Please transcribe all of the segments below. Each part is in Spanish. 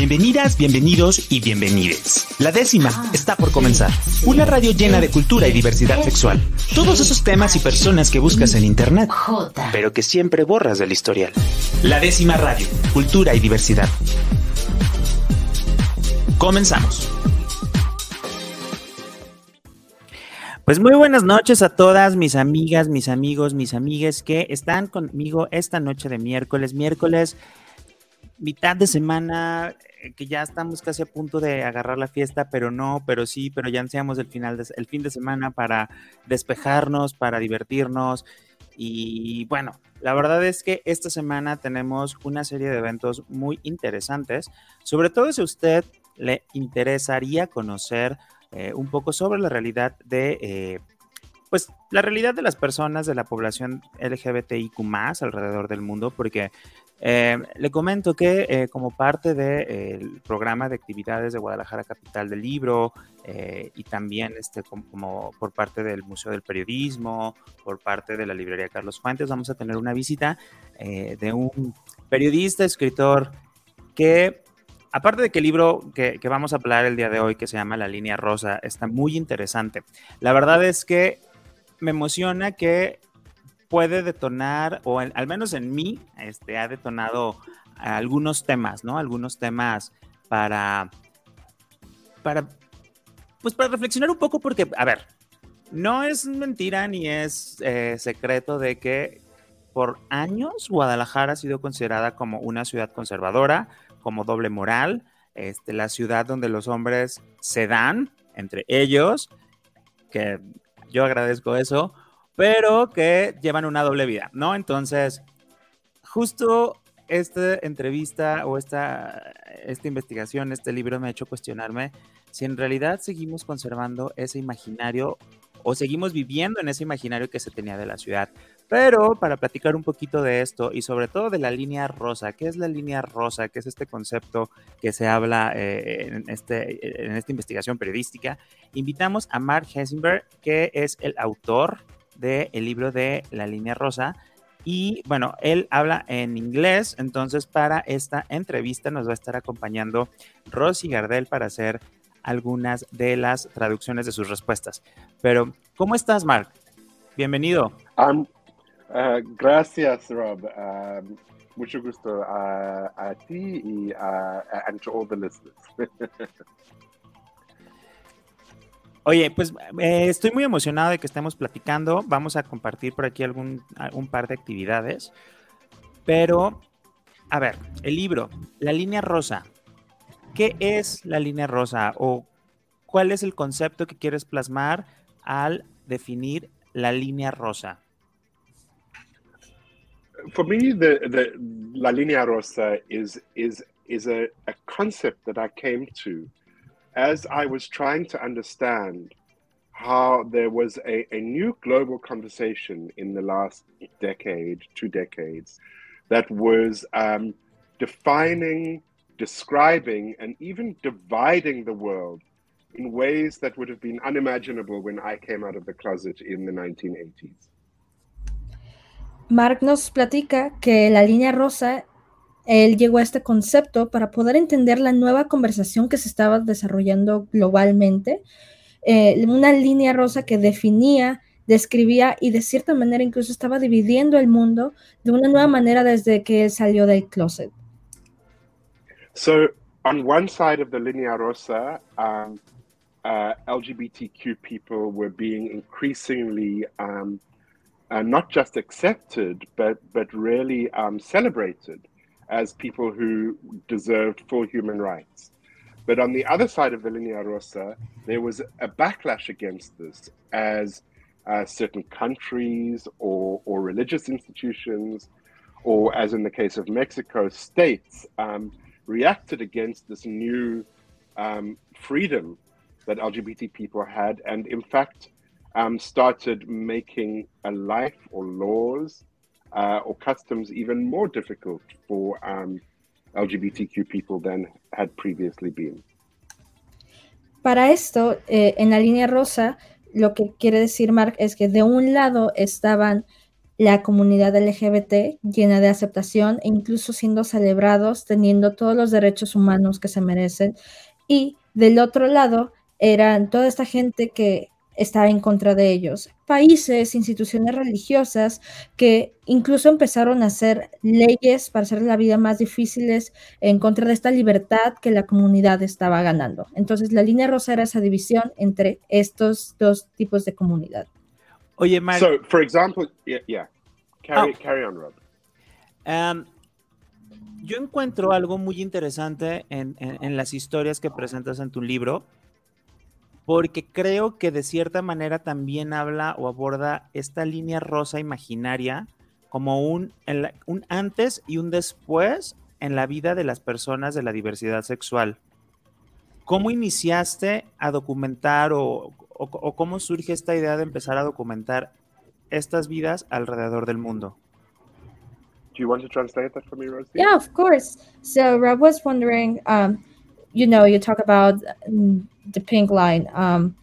Bienvenidas, bienvenidos y bienvenides. La décima está por comenzar. Una radio llena de cultura y diversidad sexual. Todos esos temas y personas que buscas en internet, pero que siempre borras del historial. La décima radio, cultura y diversidad. Comenzamos. Pues muy buenas noches a todas mis amigas, mis amigos, mis amigues que están conmigo esta noche de miércoles, miércoles, mitad de semana, que ya estamos casi a punto de agarrar la fiesta, pero no, pero sí, pero ya ansiamos el final de, fin de semana para despejarnos, para divertirnos. Y bueno, la verdad es que esta semana tenemos una serie de eventos muy interesantes, sobre todo si a usted le interesaría conocer eh, un poco sobre la realidad de, eh, pues, la realidad de las personas de la población LGBTIQ alrededor del mundo, porque eh, le comento que como parte del programa de actividades de Guadalajara Capital del Libro y también este, como, por parte del Museo del Periodismo, por parte de la Librería Carlos Fuentes, vamos a tener una visita de un periodista, escritor que Aparte de que el libro que, vamos a hablar el día de hoy, que se llama La línea rosa, está muy interesante. La verdad es que me emociona que puede detonar, o al menos en mí, este, ha detonado algunos temas, ¿no? Algunos temas para, para, pues para reflexionar un poco, porque, a ver, no es mentira ni es eh, secreto de que por años Guadalajara ha sido considerada como una ciudad conservadora, como doble moral, este, la ciudad donde los hombres se dan entre ellos, que yo agradezco eso, pero que llevan una doble vida, ¿no? Entonces, justo esta entrevista o esta, esta investigación, este libro me ha hecho cuestionarme si en realidad seguimos conservando ese imaginario o seguimos viviendo en ese imaginario que se tenía de la ciudad. Pero para platicar un poquito de esto y sobre todo de la línea rosa, ¿qué es la línea rosa? ¿Qué es este concepto que se habla eh, en, este, en esta investigación periodística? Invitamos a Mark Hessenberg, que es el autor del libro de La línea rosa. Y bueno, él habla en inglés, entonces para esta entrevista nos va a estar acompañando Rosy Gardel para hacer algunas de las traducciones de sus respuestas. Pero, ¿cómo estás, Mark? Bienvenido. Uh, gracias, Rob. Um, mucho gusto a, a ti y a, a all the listeners. Oye, pues eh, estoy muy emocionado de que estemos platicando. Vamos a compartir por aquí algún un par de actividades. Pero, a ver, el libro, la línea rosa. ¿Qué es la línea rosa? ¿O cuál es el concepto que quieres plasmar al definir la línea rosa? for me, the, the La Linea Rosa is is is a, a concept that I came to as I was trying to understand how there was a, a new global conversation in the last decade, two decades, that was um, defining, describing, and even dividing the world in ways that would have been unimaginable when I came out of the closet in the 1980s. Mark nos platica que la línea rosa, él llegó a este concepto para poder entender la nueva conversación que se estaba desarrollando globalmente, eh, una línea rosa que definía, describía y de cierta manera incluso estaba dividiendo el mundo de una nueva manera desde que salió del closet. So, on one side of the línea rosa, um, uh, LGBTQ people were being increasingly um, uh, not just accepted, but but really um, celebrated as people who deserved full human rights. But on the other side of the Linea Rosa, there was a backlash against this as uh, certain countries or, or religious institutions, or as in the case of Mexico, states um, reacted against this new um, freedom that LGBT people had. And in fact, um, started making a life or laws uh, or customs even more difficult for um, LGBTQ people than had previously been. Para esto, eh, en la línea rosa, lo que quiere decir Mark es que de un lado estaban la comunidad LGBT llena de aceptación e incluso siendo celebrados, teniendo todos los derechos humanos que se merecen. Y del otro lado eran toda esta gente que estaba en contra de ellos. Países, instituciones religiosas que incluso empezaron a hacer leyes para hacer la vida más difíciles en contra de esta libertad que la comunidad estaba ganando. Entonces la línea rosa era esa división entre estos dos tipos de comunidad. Oye, Mark. So, for example, yeah, yeah. Carry, oh. carry on, Rob. Um, yo encuentro algo muy interesante en, en, en, las historias que presentas en tu libro, porque creo que de cierta manera también habla o aborda esta línea rosa imaginaria como un, un antes y un después en la vida de las personas de la diversidad sexual. ¿Cómo iniciaste a documentar o, o, o, cómo surge esta idea de empezar a documentar estas vidas alrededor del mundo? Do you want to translate that for me, Rosie? Yeah, of course. So Rob was wondering, um, you know, you talk about the pink line um,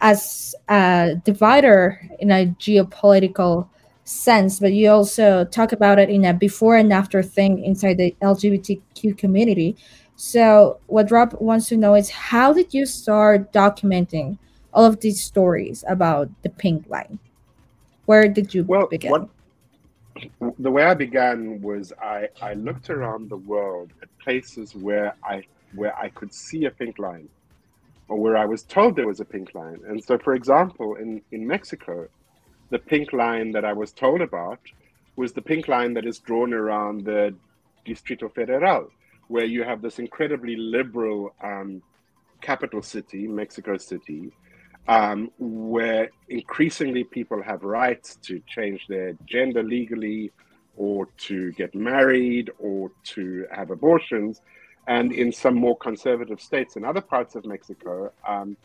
as a divider in a geopolitical sense, but you also talk about it in a before and after thing inside the LGBTQ community. So, what Rob wants to know is how did you start documenting all of these stories about the pink line? Where did you well, begin? What, the way I began was I, I looked around the world at places where I where I could see a pink line, or where I was told there was a pink line. And so, for example, in, in Mexico, the pink line that I was told about was the pink line that is drawn around the Distrito Federal, where you have this incredibly liberal um, capital city, Mexico City, um, where increasingly people have rights to change their gender legally or to get married or to have abortions. And in some more conservative states in other parts of Mexico, um,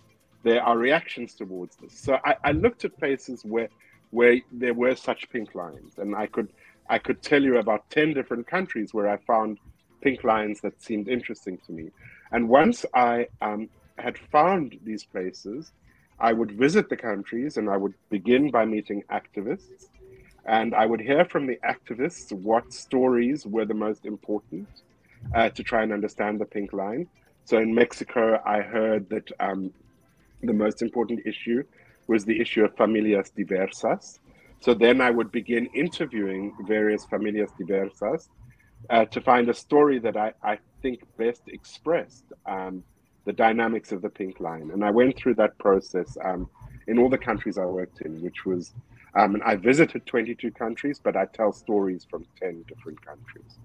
there are reactions towards this. So I, I, looked at places where where there were such pink lines, and I could I could tell you about ten different countries where I found pink lines that seemed interesting to me. And once I um, had found these places, I would visit the countries and I would begin by meeting activists. And I would hear from the activists what stories were the most important uh, to try and understand the pink line. So in Mexico, I heard that um, the most important issue was the issue of familias diversas. So then I would begin interviewing various familias diversas uh, to find a story that I, I think best expressed um, the dynamics of the pink line. And I went through that process um, in all the countries I worked in, which was, um, I visited 22 countries, but I tell stories from 10 different countries.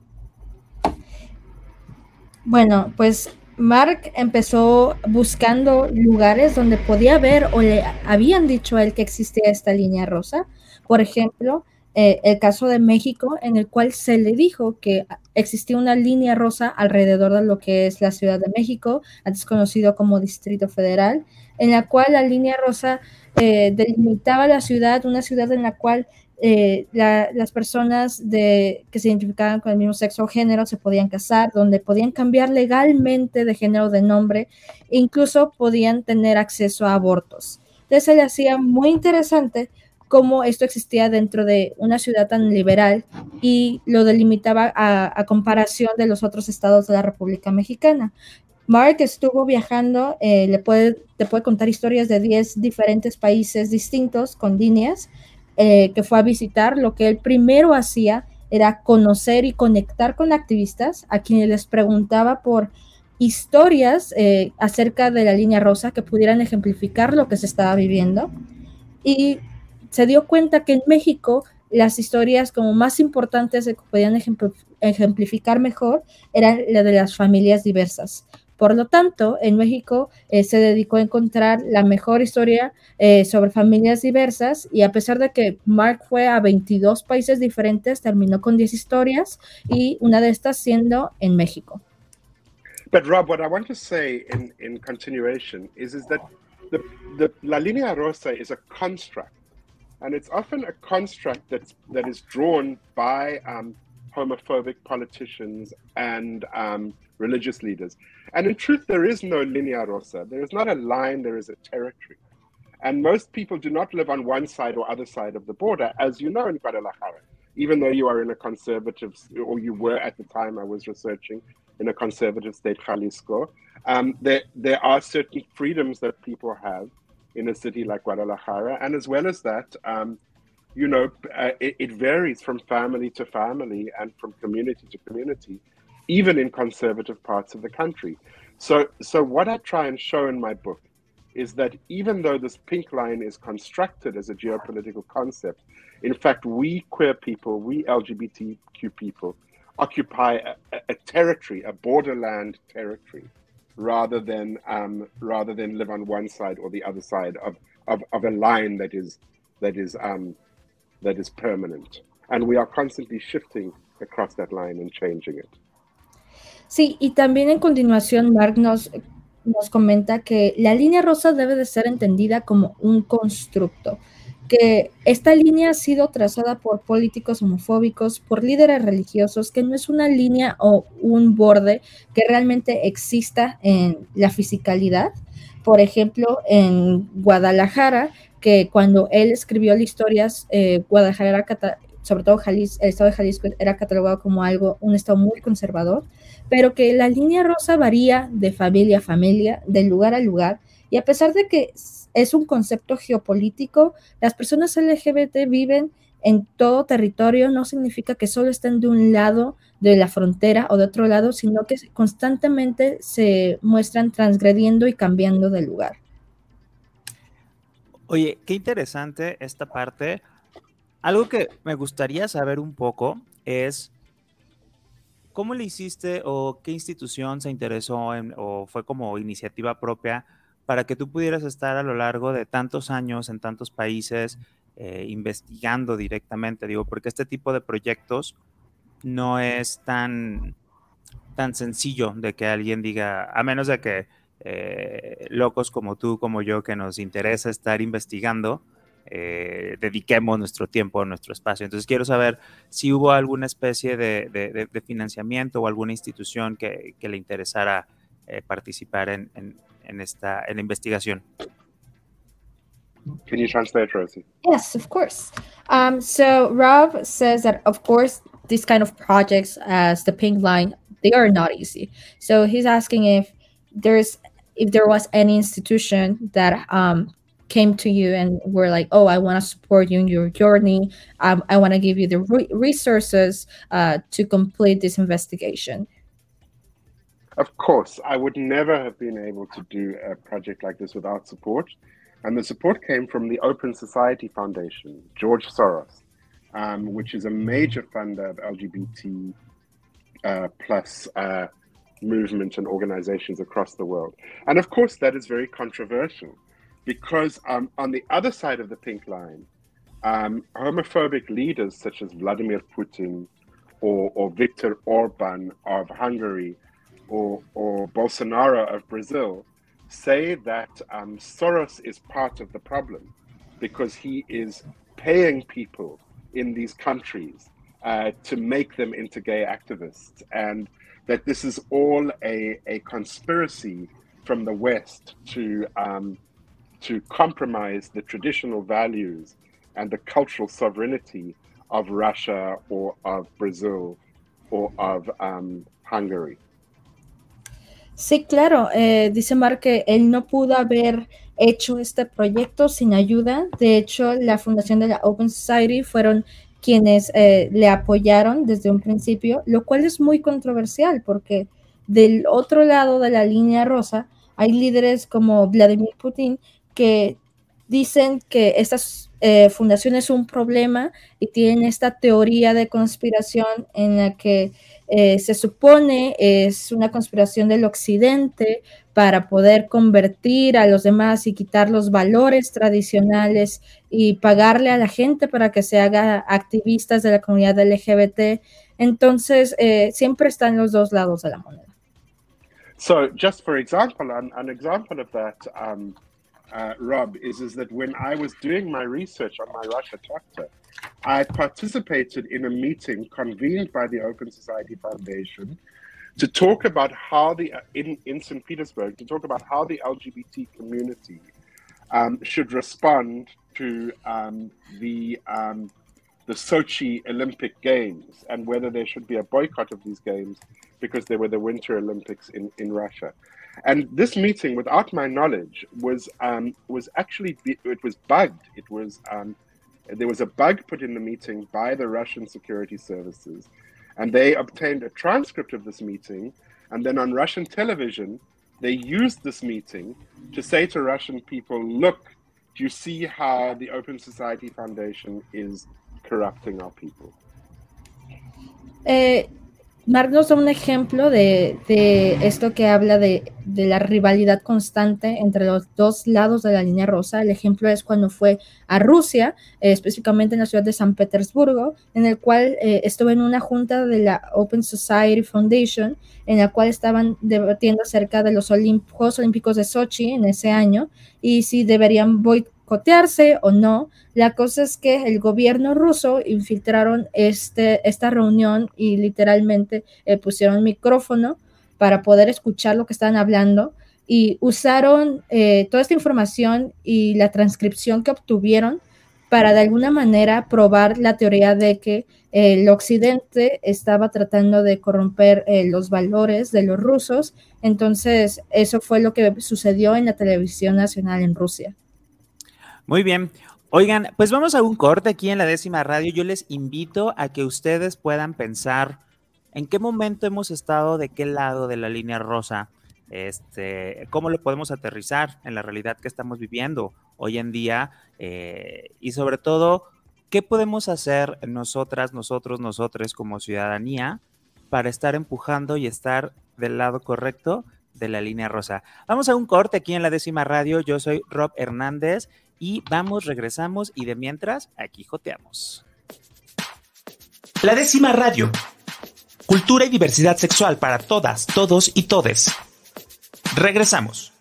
Bueno, pues Mark empezó buscando lugares donde podía ver o le habían dicho a él que existía esta línea rosa. Por ejemplo, eh, el caso de México, en el cual se le dijo que existía una línea rosa alrededor de lo que es la Ciudad de México, antes conocido como Distrito Federal, en la cual la línea rosa eh, delimitaba la ciudad, una ciudad en la cual eh, la, las personas de, que se identificaban con el mismo sexo o género se podían casar, donde podían cambiar legalmente de género de nombre e incluso podían tener acceso a abortos. Entonces se le hacía muy interesante cómo esto existía dentro de una ciudad tan liberal y lo delimitaba a, a comparación de los otros estados de la República Mexicana. Mark estuvo viajando, eh, le puede, te puede contar historias de 10 diferentes países distintos con líneas eh, que fue a visitar. Lo que él primero hacía era conocer y conectar con activistas a quienes les preguntaba por historias eh, acerca de la línea rosa que pudieran ejemplificar lo que se estaba viviendo. Y se dio cuenta que en México las historias como más importantes que podían ejemplificar mejor eran las de las familias diversas. Por lo tanto, en México eh, se dedicó a encontrar la mejor historia eh, sobre familias diversas y a pesar de que Mark fue a 22 países diferentes, terminó con 10 historias y una de estas siendo en México. But Rob, what I want to say in, in continuation is, is that the, the La Línea Rosa is a construct and it's often a construct that's that is drawn by um, homophobic politicians and um, religious leaders. And in truth, there is no linea rosa. There is not a line. There is a territory. And most people do not live on one side or other side of the border, as you know in Guadalajara. Even though you are in a conservative, or you were at the time I was researching, in a conservative state, Jalisco, um, there, there are certain freedoms that people have in a city like Guadalajara. And as well as that, um, you know, uh, it, it, varies from family to family and from community to community, even in conservative parts of the country. So, so what I try and show in my book is that even though this pink line is constructed as a geopolitical concept, in fact, we queer people, we LGBTQ people, occupy a, a territory, a borderland territory, rather than um, rather than live on one side or the other side of, of, of a line that is that is um, that is permanent. And we are constantly shifting across that line and changing it. Sí, y también en continuación Mark nos, nos comenta que la línea rosa debe de ser entendida como un constructo, que esta línea ha sido trazada por políticos homofóbicos, por líderes religiosos, que no es una línea o un borde que realmente exista en la fisicalidad. Por ejemplo, en Guadalajara, que cuando él escribió las historias, eh, Guadalajara, sobre todo el estado de Jalisco, era catalogado como algo, un estado muy conservador, pero que la línea rosa varía de familia a familia, de lugar a lugar, y a pesar de que es un concepto geopolítico, las personas LGBT viven en todo territorio, no significa que solo estén de un lado de la frontera o de otro lado, sino que constantemente se muestran transgrediendo y cambiando de lugar. Oye, qué interesante esta parte. Algo que me gustaría saber un poco es cómo le hiciste o qué institución se interesó en, o fue como iniciativa propia para que tú pudieras estar a lo largo de tantos años en tantos países eh, investigando directamente, digo, porque este tipo de proyectos no es tan, tan sencillo de que alguien diga, a menos de que eh, locos como tú, como yo, que nos interesa estar investigando, eh, dediquemos nuestro tiempo, nuestro espacio. Entonces quiero saber si hubo alguna especie de, financiamiento o alguna institución que, le interesara eh, participar en, en, esta en la investigación. Can you translate, Rosie? Yes, of course. Um, so Rob says that, of course, these kind of projects as the pink line, they are not easy. So he's asking if there's if there was any institution that um, came to you and were like, "Oh, I want to support you in your journey. Um, I want to give you the re- resources uh, to complete this investigation." Of course, I would never have been able to do a project like this without support, and the support came from the Open Society Foundation, George Soros, um, which is a major funder of LGBT uh, plus. Uh, movement and organizations across the world. And of course, that is very controversial because um, on the other side of the pink line, um, homophobic leaders such as Vladimir Putin or, or Viktor Orban of Hungary or, or Bolsonaro of Brazil say that um, Soros is part of the problem because he is paying people in these countries uh, to make them into gay activists. And that this is all a, a conspiracy from the West to um, to compromise the traditional values and the cultural sovereignty of Russia or of Brazil or of um, Hungary. Sí, claro, eh, dice Mark que él no pudo haber hecho este proyecto sin ayuda. De hecho, la fundación de la Open Society fueron quienes eh, le apoyaron desde un principio, lo cual es muy controversial porque del otro lado de la línea rosa hay líderes como Vladimir Putin que dicen que esta eh, fundación es un problema y tienen esta teoría de conspiración en la que eh, se supone es una conspiración del occidente para poder convertir a los demás y quitar los valores tradicionales y pagarle a la gente para que se haga activistas de la comunidad LGBT. Entonces, eh, siempre están los dos lados de la moneda. So, just for example, an, example of that, um, uh, Rob, is, is that when I was doing my research on my Russia chapter, I participated in a meeting convened by the Open Society Foundation to talk about how the in, in St. Petersburg to talk about how the LGBT community um, should respond to um, the um, the Sochi Olympic Games and whether there should be a boycott of these games because they were the Winter Olympics in, in Russia. And this meeting, without my knowledge, was um, was actually it was bugged. It was um, there was a bug put in the meeting by the Russian security services, and they obtained a transcript of this meeting. And then on Russian television, they used this meeting to say to Russian people, "Look, do you see how the Open Society Foundation is corrupting our people?" Eh, Mark nos da un ejemplo de, esto que habla de, la rivalidad constante entre los dos lados de la línea rosa. El ejemplo es cuando fue a Rusia, eh, específicamente en la ciudad de San Petersburgo, en el cual eh, estuve en una junta de la Open Society Foundation, en la cual estaban debatiendo acerca de los Juegos Olímpicos de Sochi en ese año y si deberían cotearse o no. La cosa es que el gobierno ruso infiltraron este, esta reunión y literalmente eh, pusieron micrófono para poder escuchar lo que estaban hablando y usaron eh, toda esta información y la transcripción que obtuvieron para de alguna manera probar la teoría de que el occidente estaba tratando de corromper eh, los valores de los rusos. Entonces, eso fue lo que sucedió en la televisión nacional en Rusia. Muy bien. Oigan, pues vamos a un corte aquí en la décima radio. Yo les invito a que ustedes puedan pensar en qué momento hemos estado, de qué lado de la línea rosa, este, cómo lo podemos aterrizar en la realidad que estamos viviendo hoy en día eh, y sobre todo, qué podemos hacer nosotras, nosotros, nosotros como ciudadanía para estar empujando y estar del lado correcto de la línea rosa. Vamos a un corte aquí en la décima radio. Yo soy Rob Hernández y vamos, regresamos y de mientras, aquí joteamos. La décima radio. Cultura y diversidad sexual para todas, todos y todes. Regresamos.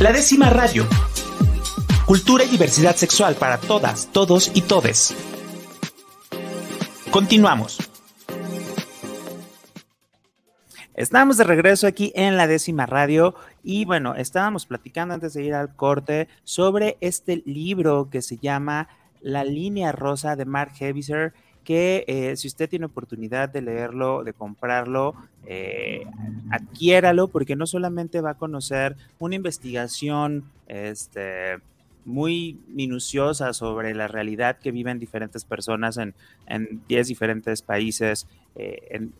La décima radio. Cultura y diversidad sexual para todas, todos y todes. Continuamos. Estamos de regreso aquí en la décima radio y bueno, estábamos platicando antes de ir al corte sobre este libro que se llama La línea rosa de Mark Heviser que eh, si usted tiene oportunidad de leerlo, de comprarlo, eh, adquiéralo porque no solamente va a conocer una investigación este, muy minuciosa sobre la realidad que viven diferentes personas en 10 diferentes países, eh, en,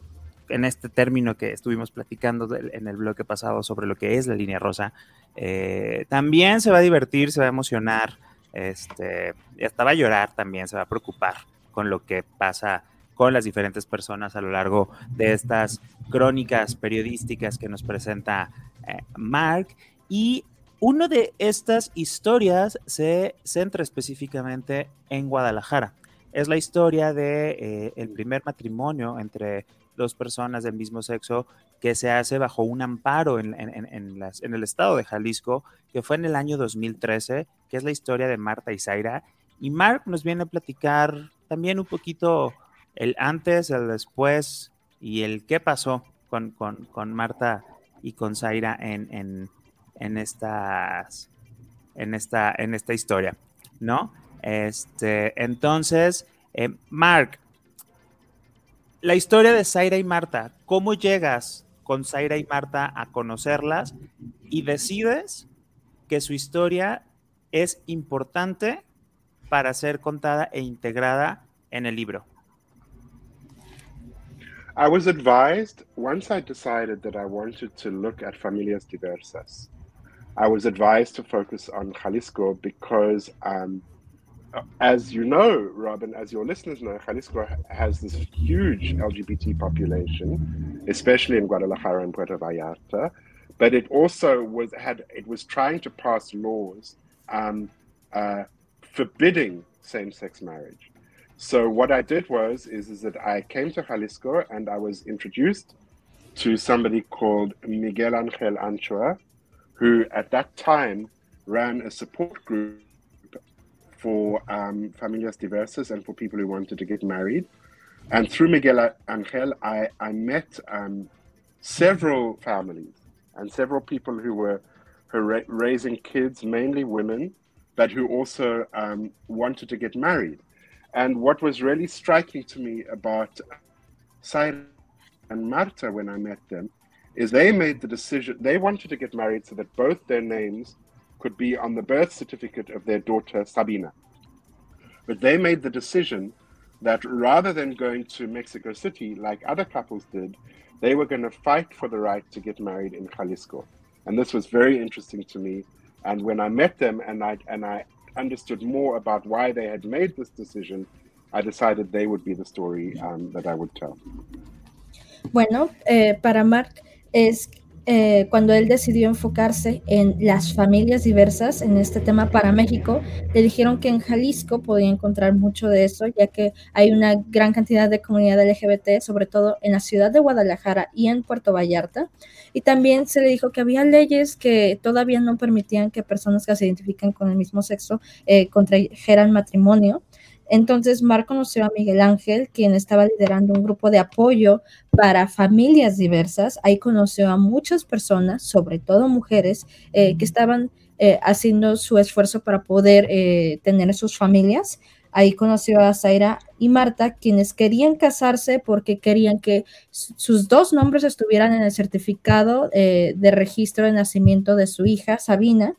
en este término que estuvimos platicando en el bloque pasado sobre lo que es la línea rosa, eh, también se va a divertir, se va a emocionar, este, hasta va a llorar también, se va a preocupar con lo que pasa con las diferentes personas a lo largo de estas crónicas periodísticas que nos presenta eh, Mark. Y una de estas historias se centra específicamente en Guadalajara. Es la historia de eh, primer matrimonio entre dos personas del mismo sexo que se hace bajo un amparo en, el estado de Jalisco, que fue en el año 2013, que es la historia de Marta y Zaira. Y Mark nos viene a platicar también un poquito el antes, el después y el qué pasó con, Marta y con Zaira en, estas, en, esta, en esta historia, ¿no? Este, entonces, eh, Mark, la historia de Zaira y Marta, ¿cómo llegas con Zaira y Marta a conocerlas y decides que su historia es importante para ser contada e integrada en el libro? I was advised once I decided that I wanted to look at familias diversas. I was advised to focus on Jalisco because um, as you know, Robin, as your listeners know, Jalisco has this huge LGBT population, especially in Guadalajara and Puerto Vallarta. But it also was had it was trying to pass laws um, uh, forbidding same-sex marriage. So what I did was is, is that I came to Jalisco and I was introduced to somebody called Miguel Angel Anchoa, who at that time ran a support group for um, familias diversas and for people who wanted to get married. And through Miguel Angel, I, I met um, several families and several people who were ra- raising kids, mainly women, but who also um, wanted to get married. And what was really striking to me about Saira and Marta when I met them is they made the decision, they wanted to get married so that both their names could be on the birth certificate of their daughter Sabina. But they made the decision that rather than going to Mexico City like other couples did, they were going to fight for the right to get married in Jalisco. And this was very interesting to me. And when I met them and I and I understood more about why they had made this decision, I decided they would be the story um, that I would tell. Bueno, eh, para Mark es eh, cuando él decidió enfocarse en las familias diversas en este tema para México, le dijeron que en Jalisco podía encontrar mucho de eso, ya que hay una gran cantidad de comunidad LGBT, sobre todo en la ciudad de Guadalajara y en Puerto Vallarta. Y también se le dijo que había leyes que todavía no permitían que personas que se identifican con el mismo sexo eh, contrajeran matrimonio. Entonces, Mar conoció a Miguel Ángel, quien estaba liderando un grupo de apoyo para familias diversas. Ahí conoció a muchas personas, sobre todo mujeres, eh, que estaban eh, haciendo su esfuerzo para poder eh, tener sus familias. Ahí conoció a Zaira y Marta, quienes querían casarse porque querían que sus dos nombres estuvieran en el certificado de registro de nacimiento de su hija, Sabina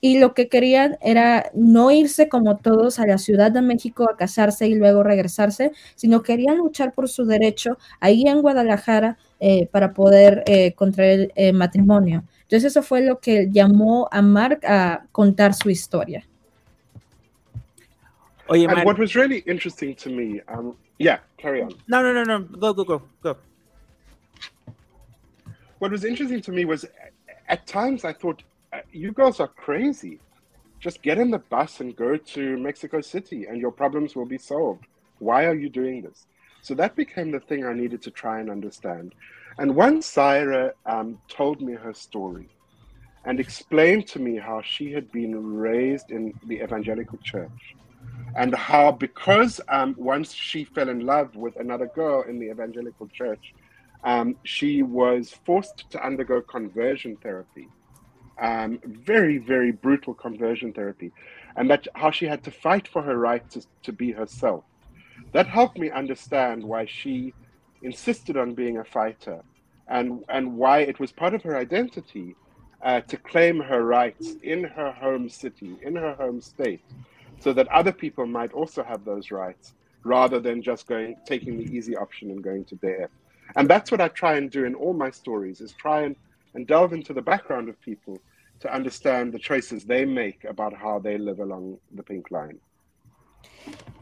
y lo que querían era no irse como todos a la Ciudad de México a casarse y luego regresarse, sino querían luchar por su derecho ahí en Guadalajara eh, para poder eh, contraer eh, matrimonio. Entonces eso fue lo que llamó a Mark a contar su historia. Oye, Mark. what was really interesting to me, um, yeah, carry on. No, no, no, no, go, go, go, go. What was interesting to me was, at times I thought you girls are crazy. Just get in the bus and go to Mexico City, and your problems will be solved. Why are you doing this? So that became the thing I needed to try and understand. And once Syra um, told me her story and explained to me how she had been raised in the evangelical church and how, because um, once she fell in love with another girl in the evangelical church, um, she was forced to undergo conversion therapy um, very, very brutal conversion therapy, and that how she had to fight for her right to, to be herself. That helped me understand why she insisted on being a fighter and, and why it was part of her identity uh, to claim her rights in her home city, in her home state, so that other people might also have those rights rather than just going taking the easy option and going to death. And that's what I try and do in all my stories is try and, and delve into the background of people to understand the choices they make about how they live along the pink line.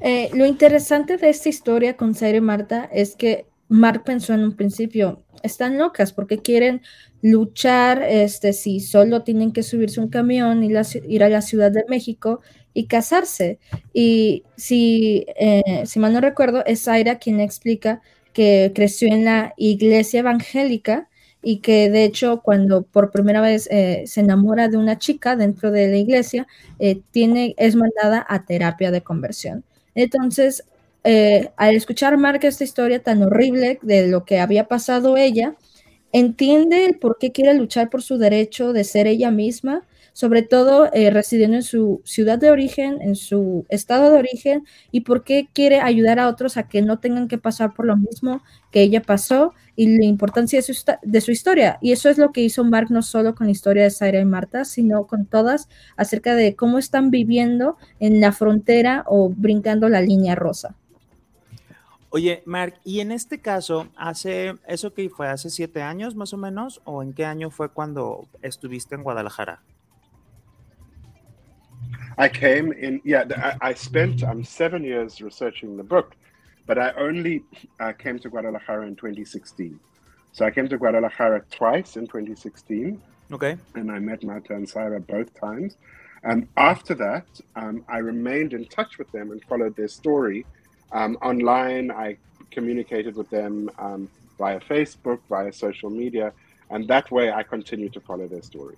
Eh, lo interesante de esta historia con Zaire y Marta es que Mark pensó en un principio, están locas porque quieren luchar, este, si solo tienen que subirse un camión y ir a la Ciudad de México y casarse. Y si, eh, si mal no recuerdo, es Zaira quien explica que creció en la iglesia evangélica y que de hecho cuando por primera vez eh, se enamora de una chica dentro de la iglesia, eh, tiene, es mandada a terapia de conversión. Entonces, eh, al escuchar Marca esta historia tan horrible de lo que había pasado ella, entiende el por qué quiere luchar por su derecho de ser ella misma sobre todo eh, residiendo en su ciudad de origen, en su estado de origen, y por qué quiere ayudar a otros a que no tengan que pasar por lo mismo que ella pasó y la importancia de su, de su historia. Y eso es lo que hizo Mark no solo con la historia de Zaira y Marta, sino con todas acerca de cómo están viviendo en la frontera o brincando la línea rosa. Oye, Mark, y en este caso, hace, ¿eso que fue hace siete años más o menos? ¿O en qué año fue cuando estuviste en Guadalajara? I came in, yeah, I, I spent um, seven years researching the book, but I only uh, came to Guadalajara in 2016. So I came to Guadalajara twice in 2016. Okay. And I met Marta and Syra both times. And after that, um, I remained in touch with them and followed their story. Um, online, I communicated with them um, via Facebook, via social media, and that way I continue to follow their story.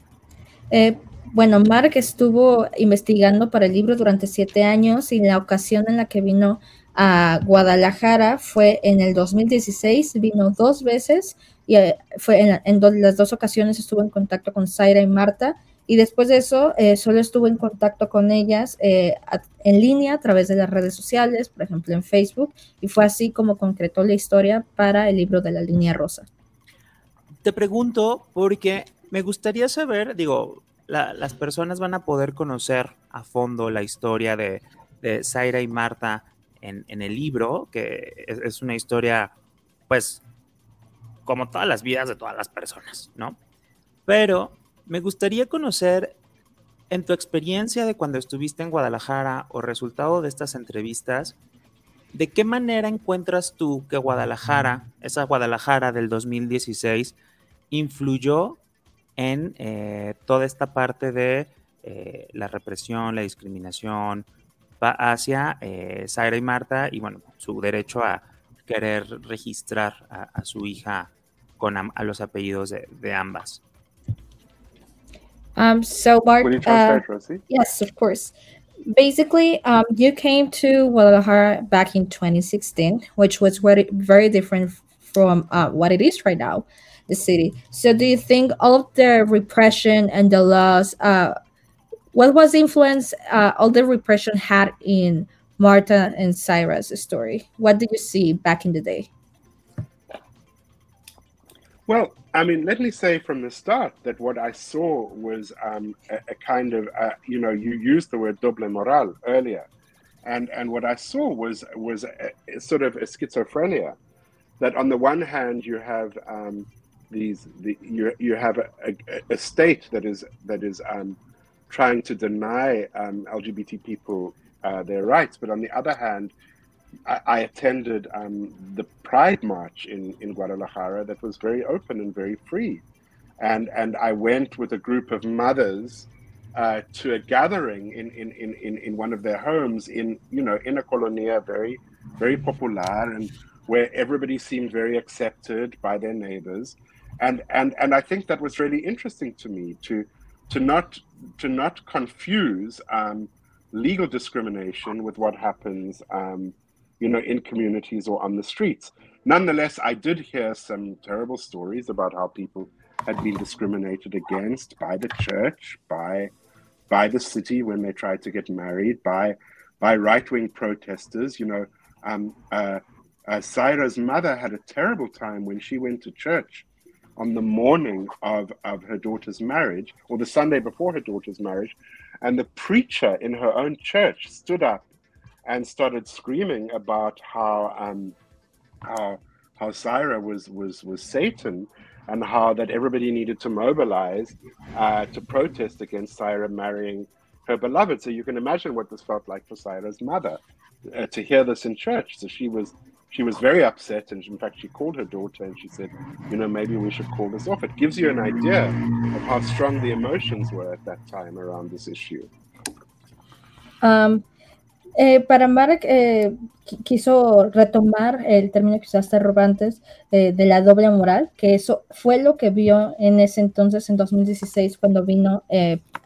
Eh, bueno, Mark estuvo investigando para el libro durante siete años y la ocasión en la que vino a Guadalajara fue en el 2016, vino dos veces y eh, fue en, en las dos ocasiones estuvo en contacto con Zaira y Marta y después de eso eh, solo estuvo en contacto con ellas en línea a través de las redes sociales, por ejemplo en Facebook, y fue así como concretó la historia para el libro de la línea rosa. Te pregunto porque me gustaría saber, digo, las personas van a poder conocer a fondo la historia de, de Zaira y Marta en, el libro, que es, es una historia, pues, como todas las vidas de todas las personas, ¿no? Pero me gustaría conocer, en tu experiencia de cuando estuviste en Guadalajara o resultado de estas entrevistas, ¿de qué manera encuentras tú que Guadalajara, esa Guadalajara del 2016, influyó en eh, toda esta parte de eh, la represión, la discriminación hacia eh, Zaira y Marta y bueno, su derecho a querer registrar a, su hija con a los apellidos de ambas? Um, so Bart, uh, yes, of course. Basically, um, you came to Guadalajara back in 2016, which was very, very different from uh, what it is right now, the city. So, do you think all of the repression and the laws, uh, what was the influence uh, all the repression had in Marta and Cyrus' story? What did you see back in the day? Well, I mean, let me say from the start that what I saw was um, a, a, kind of, uh, you know, you used the word doble moral earlier, and and what I saw was was a, a sort of a schizophrenia, that on the one hand you have um, these the, you you have a, a, state that is that is um, trying to deny um, LGBT people uh, their rights, but on the other hand, I, I attended um, the Pride March in, in Guadalajara that was very open and very free. And, and I went with a group of mothers uh, to a gathering in, in, in, in one of their homes in, you know, in a colonia very, very popular and where everybody seemed very accepted by their neighbors. And, and, and I think that was really interesting to me to, to not, to not confuse um, legal discrimination with what happens um, you know, in communities or on the streets. Nonetheless, I did hear some terrible stories about how people had been discriminated against by the church, by by the city when they tried to get married, by by right wing protesters. You know, um, uh, uh, Syra's mother had a terrible time when she went to church on the morning of, of her daughter's marriage, or the Sunday before her daughter's marriage, and the preacher in her own church stood up and started screaming about how um, how how was was was Satan, and how that everybody needed to mobilize uh, to protest against Syra marrying her beloved. So you can imagine what this felt like for Syra's mother uh, to hear this in church. So she was she was very upset, and in fact, she called her daughter and she said, "You know, maybe we should call this off." It gives you an idea of how strong the emotions were at that time around this issue. Um, Eh, para Mark eh, quiso retomar el término que usaste Robantes eh, de la doble moral, que eso fue lo que vio en ese entonces, en 2016, cuando vino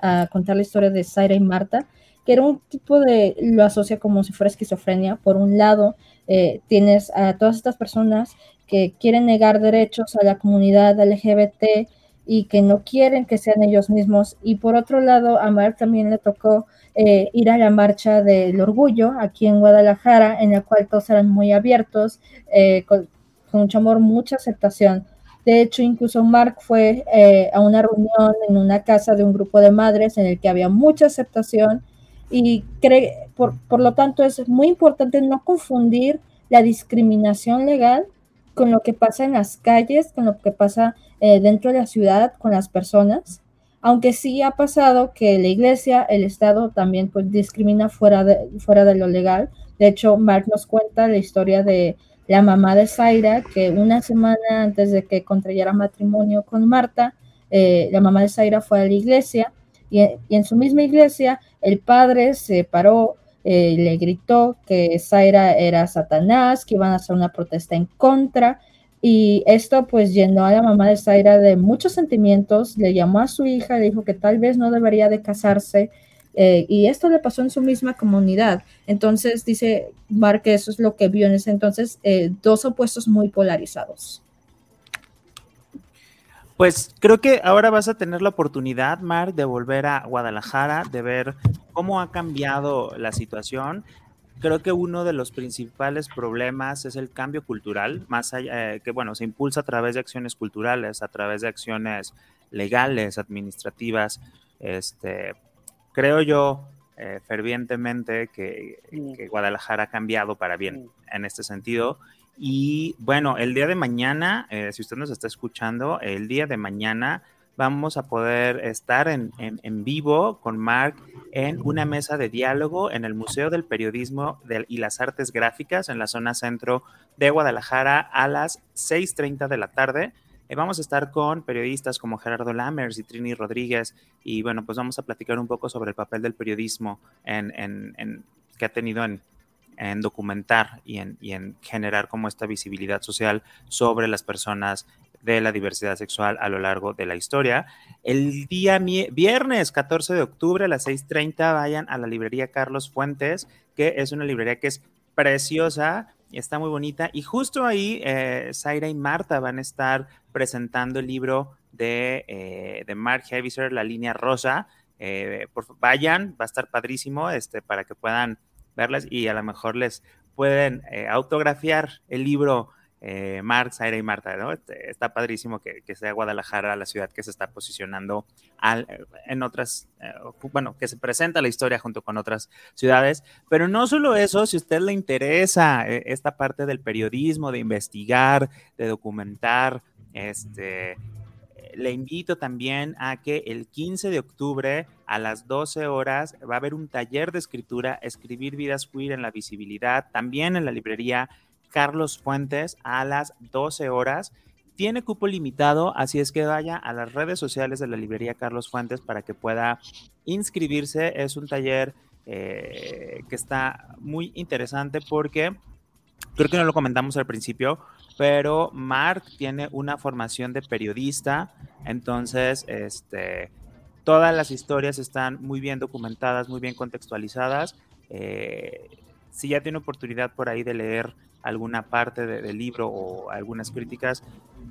a contar la historia de Zaira y Marta, que era un tipo de, lo asocia como si fuera esquizofrenia. Por un lado, tienes a todas estas personas que quieren negar derechos a la comunidad LGBT y que no quieren que sean ellos mismos. Y por otro lado, a Mark también le tocó eh, ir a la marcha del orgullo aquí en Guadalajara, en la cual todos eran muy abiertos, eh, con, mucho amor, mucha aceptación. De hecho, incluso Mark fue eh, a una reunión en una casa de un grupo de madres en el que había mucha aceptación y por, por lo tanto es muy importante no confundir la discriminación legal con lo que pasa en las calles, con lo que pasa dentro de la ciudad, con las personas aunque sí ha pasado que la iglesia, el Estado también pues, discrimina fuera de, fuera de lo legal. De hecho, Mark nos cuenta la historia de la mamá de Zaira, que una semana antes de que contrayera matrimonio con Marta, eh, la mamá de Zaira fue a la iglesia y, en su misma iglesia el padre se paró, eh, le gritó que Zaira era Satanás, que iban a hacer una protesta en contra y esto pues llenó a la mamá de Zaira de muchos sentimientos, le llamó a su hija, le dijo que tal vez no debería de casarse eh, y esto le pasó en su misma comunidad. Entonces dice Mark que eso es lo que vio en ese entonces, eh, dos opuestos muy polarizados. Pues creo que ahora vas a tener la oportunidad, Mark, de volver a Guadalajara, de ver cómo ha cambiado la situación. Creo que uno de los principales problemas es el cambio cultural, más allá, eh, que bueno, se impulsa a través de acciones culturales, a través de acciones legales, administrativas. Este, creo yo eh, fervientemente que, mm. que, Guadalajara ha cambiado para bien mm. en este sentido y bueno, el día de mañana, eh, si usted nos está escuchando, el día de mañana vamos a poder estar en, vivo con Mark en una mesa de diálogo en el Museo del Periodismo y las Artes Gráficas en la zona centro de Guadalajara a las 6.30 de la tarde. Eh, vamos a estar con periodistas como Gerardo Lammers y Trini Rodríguez y bueno, pues vamos a platicar un poco sobre el papel del periodismo que ha tenido en, en documentar y en, y en generar como esta visibilidad social sobre las personas de la diversidad sexual a lo largo de la historia. El día viernes 14 de octubre a las 6.30 vayan a la librería Carlos Fuentes, que es una librería que es preciosa, está muy bonita. Y justo ahí, eh, Zaira y Marta van a estar presentando el libro de, eh, de Mark Heaviser, La línea rosa. Eh, vayan, va a estar padrísimo este, para que puedan verlas y a lo mejor les pueden eh, autografiar el libro eh, Mark, Zaira y Marta, ¿no? Este, está padrísimo que, sea Guadalajara la ciudad que se está posicionando al, en otras, eh, bueno, que se presenta la historia junto con otras ciudades, pero no solo eso, si a usted le interesa esta parte del periodismo, de investigar, de documentar, este, le invito también a que el 15 de octubre a las 12 horas va a haber un taller de escritura, Escribir Vidas Queer en la Visibilidad, también en la librería Carlos Fuentes a las 12 horas. Tiene cupo limitado, así es que vaya a las redes sociales de la librería Carlos Fuentes para que pueda inscribirse. Es un taller eh, que está muy interesante porque creo que no lo comentamos al principio, pero Mark tiene una formación de periodista, entonces este, todas las historias están muy bien documentadas, muy bien contextualizadas. Eh, si ya tiene oportunidad por ahí de leer alguna parte del libro o algunas críticas,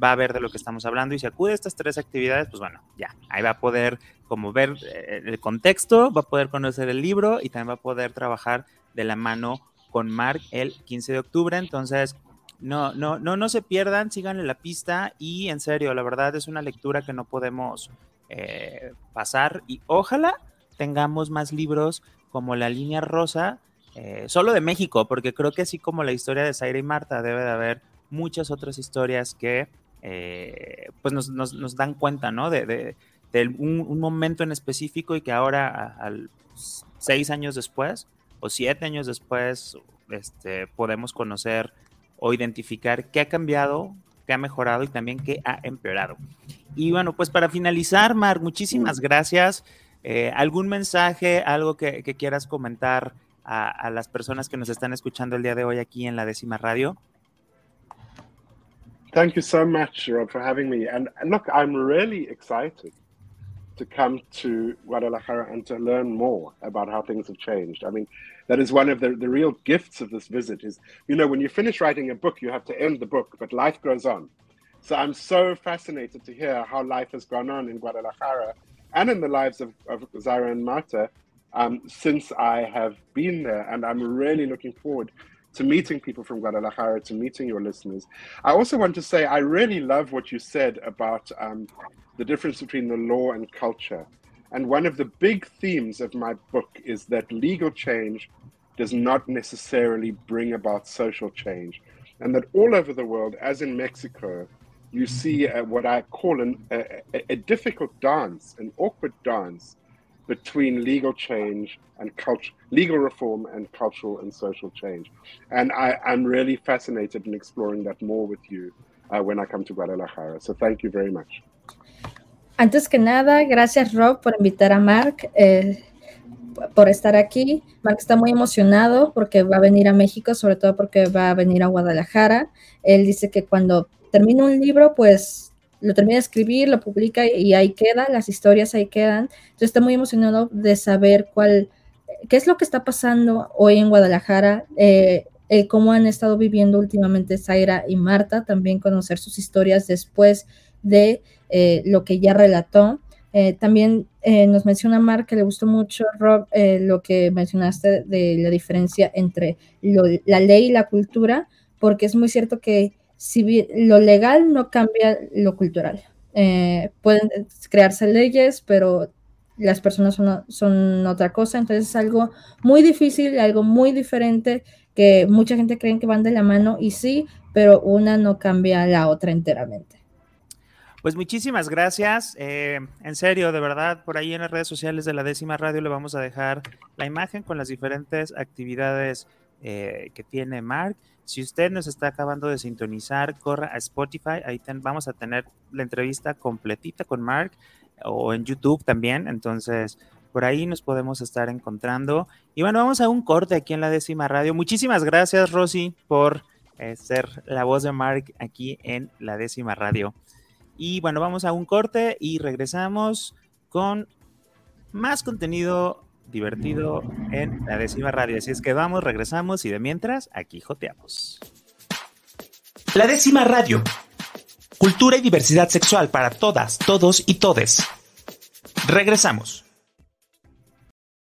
va a ver de lo que estamos hablando y si acude a estas tres actividades, pues bueno, ya, ahí va a poder como ver eh, el contexto, va a poder conocer el libro y también va a poder trabajar de la mano con Mark el 15 de octubre. Entonces, no, no, no, no se pierdan, síganle la pista y en serio, la verdad es una lectura que no podemos eh, pasar y ojalá tengamos más libros como La Línea Rosa, eh, solo de México, porque creo que así como la historia de Zaira y Marta, debe de haber muchas otras historias que eh, pues nos, nos, dan cuenta, ¿no? De, de, un, momento en específico y que ahora, seis años después o siete años después, este, podemos conocer o identificar qué ha cambiado, qué ha mejorado y también qué ha empeorado. Y bueno, pues para finalizar, Mark, muchísimas gracias. Eh, ¿Algún mensaje, algo que, que quieras comentar a, a, las personas que nos están escuchando el día de hoy aquí en la décima radio? Thank you so much, Rob, for having me. And look, I'm really excited to come to Guadalajara and to learn more about how things have changed. I mean, that is one of the, the real gifts of this visit is, you know, when you finish writing a book, you have to end the book, but life goes on. So I'm so fascinated to hear how life has gone on in Guadalajara and in the lives of, of Zara and Marta um, since I have been there. And I'm really looking forward to meeting people from Guadalajara, to meeting your listeners. I also want to say I really love what you said about um, the difference between the law and culture. And one of the big themes of my book is that legal change does not necessarily bring about social change. And that all over the world, as in Mexico, you see what I call an, a, a, difficult dance, an awkward dance between legal change and culture, legal reform and cultural and social change. And I, am really fascinated in exploring that more with you uh, when I come to Guadalajara. So thank you very much. Antes que nada, gracias Rob por invitar a Mark, eh, por estar aquí. Mark está muy emocionado porque va a venir a México, sobre todo porque va a venir a Guadalajara. Él dice que cuando termina un libro, pues lo termina de escribir, lo publica y ahí queda, las historias ahí quedan. Entonces está muy emocionado de saber cuál, qué es lo que está pasando hoy en Guadalajara, eh, cómo han estado viviendo últimamente Zaira y Marta, también conocer sus historias después de eh, lo que ya relató. Eh, también nos menciona Mark que le gustó mucho, Rob, lo que mencionaste de la diferencia entre la ley y la cultura, porque es muy cierto que si lo legal no cambia lo cultural. pueden crearse leyes, pero las personas son, son, otra cosa, entonces es algo muy difícil, algo muy diferente, que mucha gente cree que van de la mano y sí, pero una no cambia la otra enteramente. Pues muchísimas gracias. Eh, en serio, de verdad, por ahí en las redes sociales de la décima radio le vamos a dejar la imagen con las diferentes actividades eh, que tiene Mark. Si usted nos está acabando de sintonizar, corra a Spotify. Ahí vamos a tener la entrevista completita con Mark o en YouTube también. Entonces, por ahí nos podemos estar encontrando. Y bueno, vamos a un corte aquí en la décima radio. Muchísimas gracias, Rosy, por eh, ser la voz de Mark aquí en la décima radio. Y bueno, vamos a un corte y regresamos con más contenido divertido en la décima radio. Así es que vamos, regresamos y de mientras, aquí joteamos. La décima radio Cultura y diversidad sexual para todas, todos y todes. Regresamos.